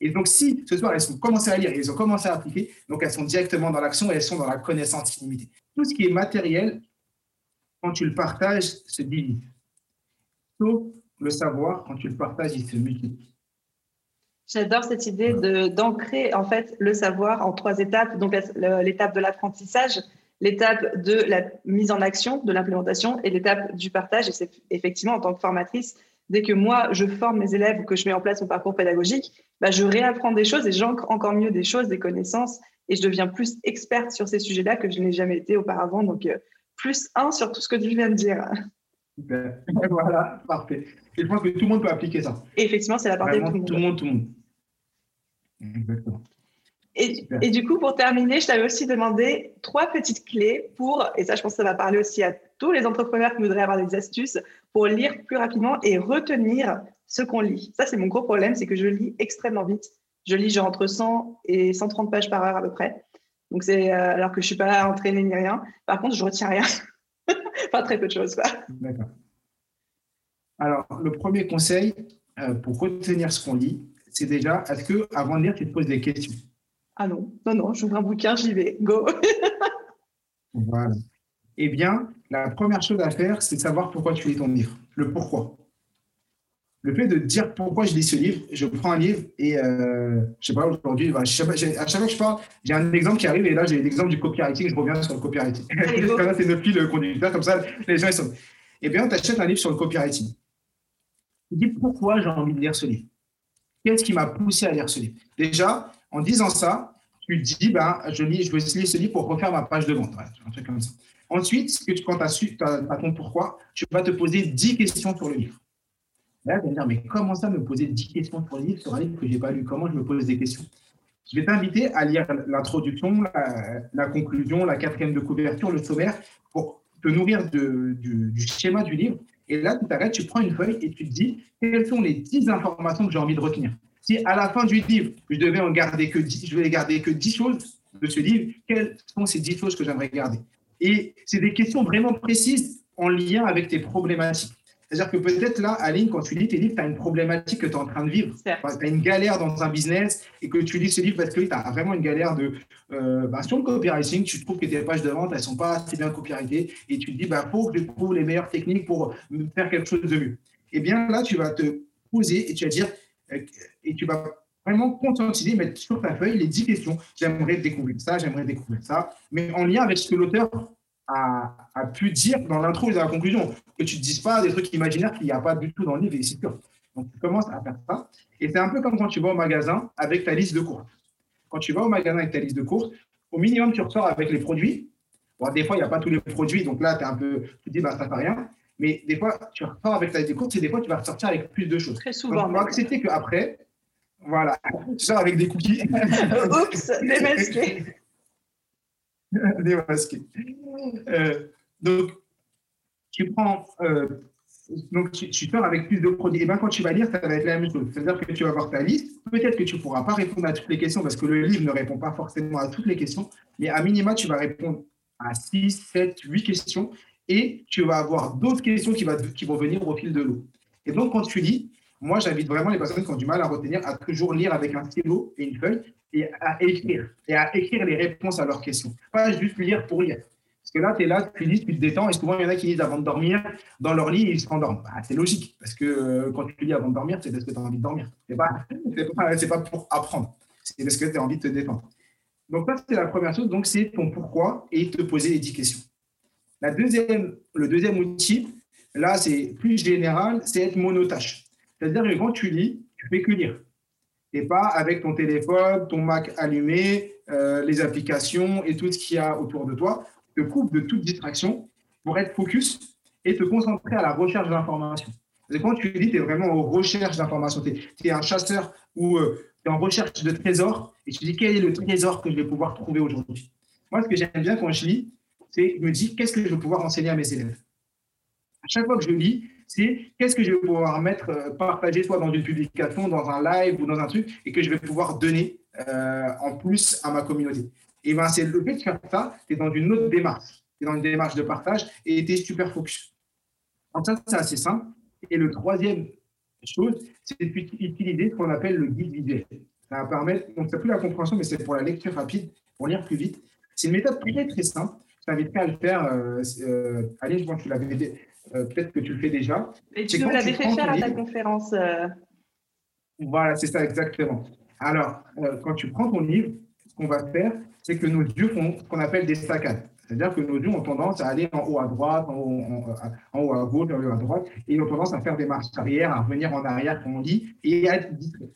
Et donc, si ce soir, elles ont commencé à lire et elles ont commencé à appliquer, donc elles sont directement dans l'action et elles sont dans la connaissance illimitée. Tout ce qui est matériel, quand tu le partages, se divise. Sauf le savoir, quand tu le partages, il se multiplie. J'adore cette idée de, d'ancrer en fait le savoir en trois étapes. Donc l'étape de l'apprentissage, l'étape de la mise en action, de l'implémentation et l'étape du partage. Et c'est effectivement en tant que formatrice, dès que moi je forme mes élèves ou que je mets en place mon parcours pédagogique, bah, je réapprends des choses et j'ancre encore mieux des choses, des connaissances et je deviens plus experte sur ces sujets-là que je n'ai jamais été auparavant. Donc euh, plus un sur tout ce que tu viens de dire. Super. *laughs* voilà, parfait. Et je pense que tout le monde peut appliquer ça. Et effectivement, c'est la partie de tout le monde. Tout le monde, tout le monde. Exactement. Et, et, du coup, pour terminer, je t'avais aussi demandé trois petites clés pour, et ça, je pense que ça va parler aussi à tous les entrepreneurs qui voudraient avoir des astuces pour lire plus rapidement et retenir ce qu'on lit. Ça, c'est mon gros problème, c'est que je lis extrêmement vite. Je lis genre entre 100 et 130 pages par heure à peu près. Donc, c'est euh, alors que je suis pas entraînée ni rien. Par contre, je retiens rien. *laughs* pas très peu de choses. D'accord. Alors, le premier conseil euh, pour retenir ce qu'on lit, c'est déjà, est-ce que avant de lire, tu te poses des questions? Ah non, non, non, j'ouvre un bouquin, j'y vais, go Voilà. Eh bien, la première chose à faire, c'est de savoir pourquoi tu lis ton livre, le pourquoi. Le fait de dire pourquoi je lis ce livre, je prends un livre et euh, je sais pas, aujourd'hui, à chaque fois que je parle, j'ai un exemple qui arrive et là, j'ai l'exemple du copywriting, je reviens sur le copywriting. *laughs* c'est notre fil conducteur, comme ça, les gens ils sont. Eh bien, tu achètes un livre sur le copywriting. Tu dis pourquoi j'ai envie de lire ce livre? Qu'est-ce qui m'a poussé à lire ce livre? Déjà, en disant ça, tu dis, ben, je, lis, je veux lire ce livre pour refaire ma page de vente. un truc comme ça. Ensuite, tu, quand tu as su as, ton pourquoi, tu vas te poser 10 questions sur le livre. Là, tu vas dire, mais comment ça me poser 10 questions sur le livre, sur un livre que je n'ai pas lu? Comment je me pose des questions? Je vais t'inviter à lire l'introduction, la, conclusion, la quatrième de couverture, le sommaire, pour te nourrir du, du schéma du livre et là, tu t'arrêtes, tu prends une feuille et tu te dis quelles sont les 10 informations que j'ai envie de retenir? Si à la fin du livre, je devais en garder que 10, je vais garder que 10 choses de ce livre, quelles sont ces 10 choses que j'aimerais garder? Et c'est des questions vraiment précises en lien avec tes problématiques. C'est-à-dire que peut-être là, Aline, quand tu lis tes livres, tu as une problématique que tu es en train de vivre. Tu as une galère dans un business et que tu lis ce livre parce que tu as vraiment une galère de. Euh, bah, sur le copywriting, tu trouves que tes pages de vente, elles ne sont pas assez bien copyrightées et tu te dis, il bah, faut que je trouve les meilleures techniques pour faire quelque chose de mieux. Eh bien, là, tu vas te poser et tu vas dire, euh, et tu vas vraiment conscientiser, mettre sur ta feuille les 10 questions. J'aimerais découvrir ça, j'aimerais découvrir ça, mais en lien avec ce que l'auteur a, pu dire dans l'intro et dans la conclusion. Que tu ne dises pas des trucs imaginaires qu'il n'y a pas du tout dans le livre, et c'est sûr. Donc, tu commences à faire ça. Et c'est un peu comme quand tu vas au magasin avec ta liste de courses. Quand tu vas au magasin avec ta liste de courses, au minimum, tu ressors avec les produits, Bon, des fois, il n'y a pas tous les produits, donc là, es un peu, tu te dis, bah, ça ne fait rien. Mais des fois, tu ressors avec ta découverte et des fois, tu vas ressortir avec plus de choses. Très souvent. Donc, on va accepter qu'après, voilà, tu sors avec des cookies. *laughs* Oups, démasqué. *laughs* *laughs* démasqué. Euh, donc, tu prends euh, donc, tu, tu pars avec plus de produits. Et bien, quand tu vas lire, ça va être la même chose. C'est-à-dire que tu vas avoir ta liste. Peut-être que tu ne pourras pas répondre à toutes les questions parce que le livre ne répond pas forcément à toutes les questions. Mais à minima, tu vas répondre à 6, 7, 8 questions. Et tu vas avoir d'autres questions qui vont venir au fil de l'eau. Et donc, quand tu lis, moi, j'invite vraiment les personnes qui ont du mal à retenir à toujours lire avec un stylo et une feuille et à écrire. Et à écrire les réponses à leurs questions. Pas juste lire pour lire. Parce que là, tu es là, tu lis, tu te détends. Et souvent, il y en a qui lisent avant de dormir. Dans leur lit, ils se rendorment. Bah, c'est logique. Parce que euh, quand tu lis avant de dormir, c'est parce que tu as envie de dormir. Ce n'est *laughs* pas, pour apprendre. C'est parce que tu as envie de te détendre. Donc, ça, c'est la première chose. Donc, c'est ton pourquoi et te poser les 10 questions. La deuxième, le deuxième outil, là, c'est plus général, c'est être monotache. C'est-à-dire que quand tu lis, tu fais que lire. Et pas avec ton téléphone, ton Mac allumé, euh, les applications et tout ce qu'il y a autour de toi te coupe de toute distraction pour être focus et te concentrer à la recherche d'informations. Quand tu dis, tu es vraiment en recherche d'informations, tu es, un chasseur ou euh, tu es en recherche de trésors et tu dis quel est le trésor que je vais pouvoir trouver aujourd'hui? Moi, ce que j'aime bien quand je lis, c'est me dire qu'est-ce que je vais pouvoir enseigner à mes élèves? Chaque fois que je lis, c'est qu'est-ce que je vais pouvoir mettre, euh, partager soit dans une publication, dans un live ou dans un truc et que je vais pouvoir donner euh, en plus à ma communauté. Et ben, c'est le fait de faire ça, tu es dans une autre démarche. Tu es dans une démarche de partage et tu es super focus. Donc ça, c'est assez simple. Et le troisième chose, c'est d'utiliser ce qu'on appelle le guide visuel. Ça va permettre, donc c'est plus la compréhension, mais c'est pour la lecture rapide, pour lire plus vite. C'est une méthode très très simple. Je t'inviterai à le faire. Euh, allez, je vois que tu l'avais euh, peut-être que tu le fais déjà. Et tu l'avais fait faire à ta conférence. Euh. Voilà, c'est ça exactement. Alors, quand tu prends ton livre, ce qu'on va faire, c'est que nos yeux font ce qu'on appelle des saccades. C'est-à-dire que nos yeux ont tendance à aller en haut à droite, en haut, à gauche, en haut à droite, et ils ont tendance à faire des marches arrière, à revenir en arrière quand on lit, et à être distrait.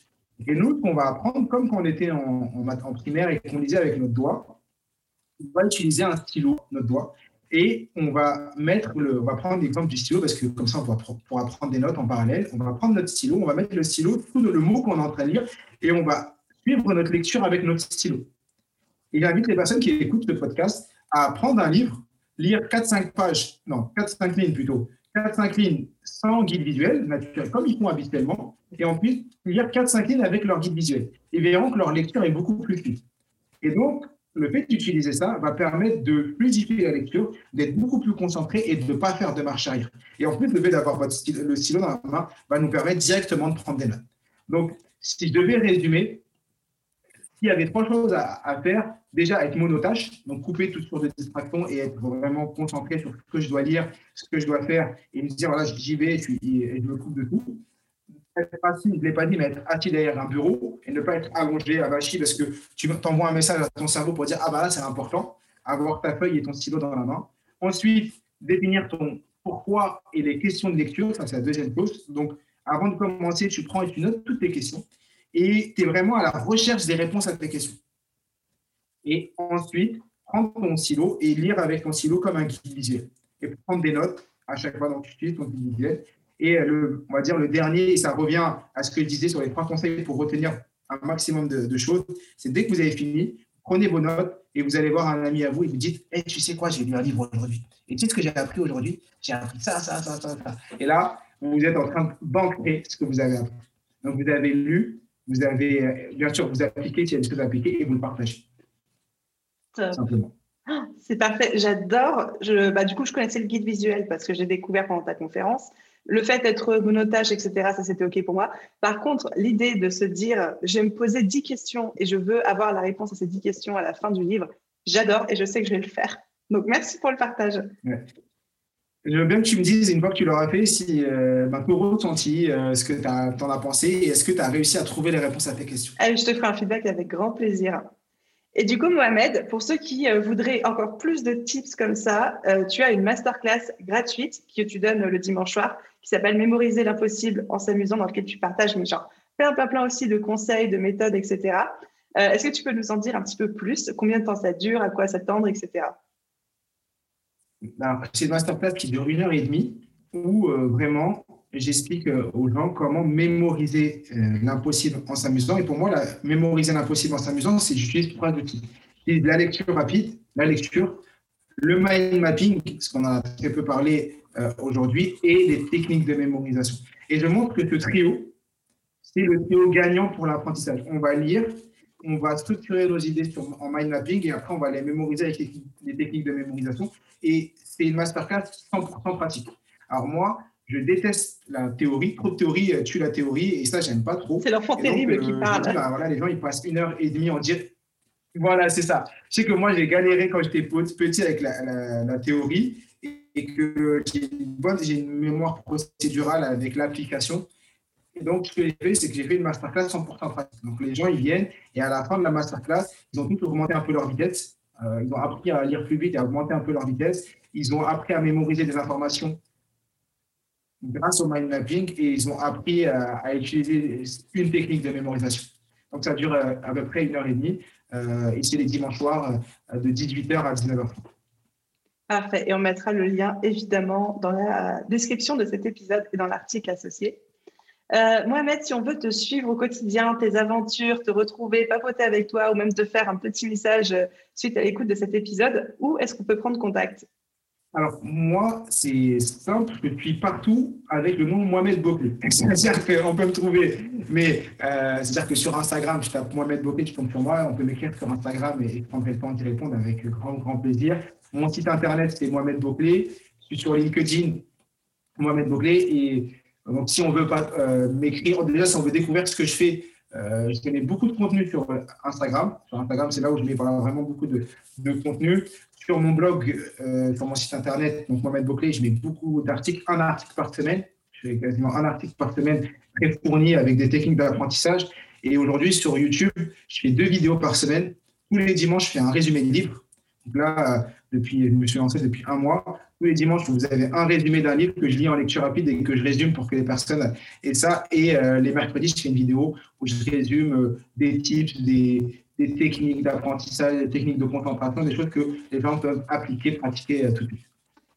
Et nous, ce qu'on va apprendre, comme quand on était en, en, primaire et qu'on lisait avec notre doigt, on va utiliser un stylo, notre doigt, et on va mettre le, on va prendre l'exemple du stylo parce que comme ça on pourra prendre des notes en parallèle. On va prendre notre stylo, on va mettre le stylo, tout le mot qu'on est en train de lire, et on va suivre notre lecture avec notre stylo. Il invite les personnes qui écoutent le podcast à prendre un livre, lire 4-5 pages, non, 4-5 lignes plutôt, 4-5 lignes sans guide visuel, naturel, comme ils font habituellement, et ensuite lire 4-5 lignes avec leur guide visuel. Ils verront que leur lecture est beaucoup plus fluide. Et donc, le fait d'utiliser ça va permettre de fluidifier la lecture, d'être beaucoup plus concentré et de ne pas faire de marche arrière. Et en plus, le fait d'avoir le stylo dans la main va nous permettre directement de prendre des notes. Donc, si je devais résumer, s'il y avait trois choses à, faire, déjà être monotache, donc couper toute sorte de distractions et être vraiment concentré sur ce que je dois lire, ce que je dois faire et me dire voilà, j'y vais et je me coupe de tout. Être assis, je ne l'ai pas dit, mais être assis derrière un bureau et ne pas être allongé, avachi, parce que tu t'envoies un message à ton cerveau pour dire ah bah là c'est important, avoir ta feuille et ton stylo dans la main. Ensuite, définir ton pourquoi et les questions de lecture, ça c'est la deuxième chose. Donc avant de commencer, tu prends et tu notes toutes les questions et tu es vraiment à la recherche des réponses à tes questions. Et ensuite, prendre ton stylo et lire avec ton stylo comme un guide visuel. Et prendre des notes à chaque fois que tu utilises ton guide visuel. Et le, on va dire le dernier, et ça revient à ce que je disais sur les trois conseils pour retenir un maximum de, choses, c'est dès que vous avez fini, prenez vos notes et vous allez voir un ami à vous et vous dites hey, Tu sais quoi, j'ai lu un livre aujourd'hui. Et tu sais ce que j'ai appris aujourd'hui? J'ai appris ça, ça, ça, ça, ça. Et là, vous êtes en train d'ancrer ce que vous avez appris. Donc, vous avez lu, vous avez, euh, bien sûr, vous appliquez s'il y a des choses à appliquer et vous le partagez. Simplement. C'est parfait, j'adore. Je, bah, du coup, je connaissais le guide visuel parce que j'ai découvert pendant ta conférence. Le fait d'être monotage, etc., ça c'était OK pour moi. Par contre, l'idée de se dire, je vais me poser 10 questions et je veux avoir la réponse à ces 10 questions à la fin du livre, j'adore et je sais que je vais le faire. Donc, merci pour le partage. Je veux bien que tu me dises, une fois que tu l'auras fait, si euh, bah, ressenti, euh, ce que tu en as pensé et est-ce que tu as réussi à trouver les réponses à tes questions? Allez, je te ferai un feedback avec grand plaisir. Et du coup, Mohamed, pour ceux qui euh, voudraient encore plus de tips comme ça, euh, tu as une masterclass gratuite que tu donnes le dimanche soir qui s'appelle Mémoriser l'impossible en s'amusant, dans lequel tu partages plein, plein, plein aussi de conseils, de méthodes, etc. Est-ce que tu peux nous en dire un petit peu plus? Combien de temps ça dure? À quoi s'attendre, etc. c'est une masterclass qui dure une heure et demie où vraiment j'explique aux gens comment mémoriser l'impossible en s'amusant. Et pour moi, la, mémoriser l'impossible en s'amusant, c'est j'utilise trois outils. La lecture rapide, la lecture, le mind mapping, ce qu'on a très peu parlé aujourd'hui, et les techniques de mémorisation. Et je montre que ce trio, c'est le trio gagnant pour l'apprentissage. On va lire, on va structurer nos idées en mind mapping et après on va les mémoriser avec les, techniques de mémorisation. Et c'est une masterclass 100% pratique. Alors moi, je déteste la théorie. Trop de théorie euh, tue la théorie et ça, j'aime pas trop. C'est l'enfant terrible qui euh, parle. Bah, voilà, les gens, ils passent une heure et demie en dire. Voilà, c'est ça. Je sais que moi, j'ai galéré quand j'étais petit avec la, théorie et que j'ai une, une mémoire procédurale avec l'application. Et donc, ce que j'ai fait, c'est que j'ai fait une masterclass 100% pratique. Donc, les gens, ils viennent et à la fin de la masterclass, ils ont tous augmenté un peu leur vitesse. Euh, ils ont appris à lire plus vite et à augmenter un peu leur vitesse. Ils ont appris à mémoriser des informations grâce au mind mapping et ils ont appris à, utiliser une technique de mémorisation. Donc, ça dure euh, à peu près une heure et demie. Euh, et c'est les dimanches soirs de 18h à 19h30. Parfait. Et on mettra le lien évidemment dans la description de cet épisode et dans l'article associé. Euh, Mohamed, si on veut te suivre au quotidien, tes aventures, te retrouver, papoter avec toi ou même te faire un petit message euh, suite à l'écoute de cet épisode, où est-ce qu'on peut prendre contact? Alors, moi, c'est simple, je suis partout avec le nom Mohamed Boclé. *laughs* C'est-à-dire qu'on peut me trouver, mais euh, c'est-à-dire que sur Instagram, je tape Mohamed Boclé, tu tombes sur moi, on peut m'écrire sur Instagram et je prendrai le temps d'y répondre avec grand, grand plaisir. Mon site internet, c'est Mohamed Boclé. Je suis sur LinkedIn, Mohamed Boclé, et donc, si on veut pas euh, m'écrire, déjà, si on veut découvrir ce que je fais, euh, je mets beaucoup de contenu sur Instagram. Sur Instagram, c'est là où je mets vraiment beaucoup de, contenu. Sur mon blog, euh, sur mon site internet, donc Mohamed Boclé, je mets beaucoup d'articles, un article par semaine. Je fais quasiment un article par semaine très fourni avec des techniques d'apprentissage. Et aujourd'hui, sur YouTube, je fais deux vidéos par semaine. Tous les dimanches, je fais un résumé de livre. Donc là, depuis, je me suis lancé depuis un mois tous les dimanches, vous avez un résumé d'un livre que je lis en lecture rapide et que je résume pour que les personnes aient ça. Et euh, les mercredis, je fais une vidéo où je résume euh, des tips, des, techniques d'apprentissage, des techniques de concentration, des choses que les gens peuvent appliquer, pratiquer euh, tout de suite.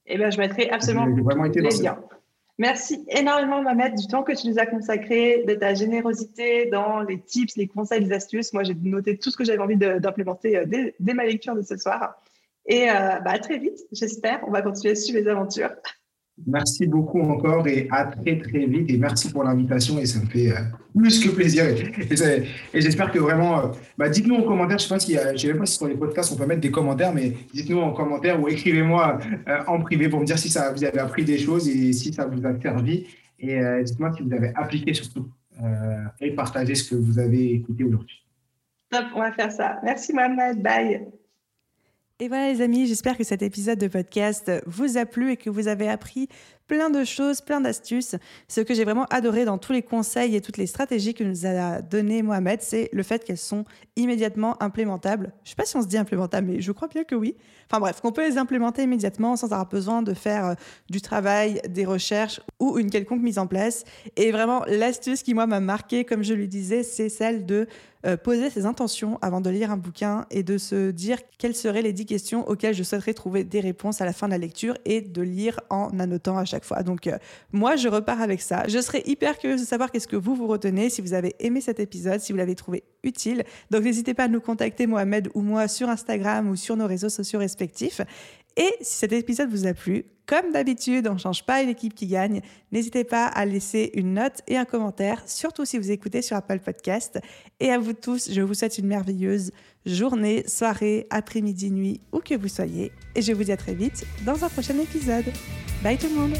Eh bien, je mettrai absolument vraiment été les liens. Merci énormément, Mohamed, du temps que tu nous as consacré, de ta générosité dans les tips, les conseils, les astuces. Moi, j'ai noté tout ce que j'avais envie d'implémenter dès, ma lecture de ce soir. Et euh, bah, à très vite, j'espère. On va continuer à suivre les aventures. Merci beaucoup encore et à très très vite et merci pour l'invitation et ça me fait euh, plus que plaisir et, j'espère que vraiment, euh, bah, dites-nous en commentaire, je ne sais si, sais pas si sur les podcasts on peut mettre des commentaires, mais dites-nous en commentaire ou écrivez-moi en privé pour me dire si ça vous avez appris des choses et si ça vous a servi et dites-moi si vous avez appliqué surtout et partagez ce que vous avez écouté aujourd'hui. Top, on va faire ça. Merci Mohamed, bye. Et voilà les amis, j'espère que cet épisode de podcast vous a plu et que vous avez appris plein de choses, plein d'astuces. Ce que j'ai vraiment adoré dans tous les conseils et toutes les stratégies que nous a donné Mohamed, c'est le fait qu'elles sont immédiatement implémentables. Je ne sais pas si on se dit implémentables, mais je crois bien que oui. Enfin bref, qu'on peut les implémenter immédiatement sans avoir besoin de faire euh, du travail, des recherches ou une quelconque mise en place. Et vraiment, l'astuce qui moi m'a marqué, comme je lui disais, c'est celle de euh, poser ses intentions avant de lire un bouquin et de se dire quelles seraient les dix questions auxquelles je souhaiterais trouver des réponses à la fin de la lecture et de lire en annotant à chaque Donc euh, moi, je repars avec ça. Je serais hyper curieuse de savoir qu'est-ce que vous vous retenez, si vous avez aimé cet épisode, si vous l'avez trouvé utile. Donc n'hésitez pas à nous contacter, Mohamed ou moi, sur Instagram ou sur nos réseaux sociaux respectifs. Et si cet épisode vous a plu, comme d'habitude, on ne change pas l'équipe qui gagne. N'hésitez pas à laisser une note et un commentaire, surtout si vous écoutez sur Apple Podcast. Et à vous tous, je vous souhaite une merveilleuse journée, soirée, après-midi, nuit, où que vous soyez. Et je vous dis à très vite dans un prochain épisode. Bye tout le monde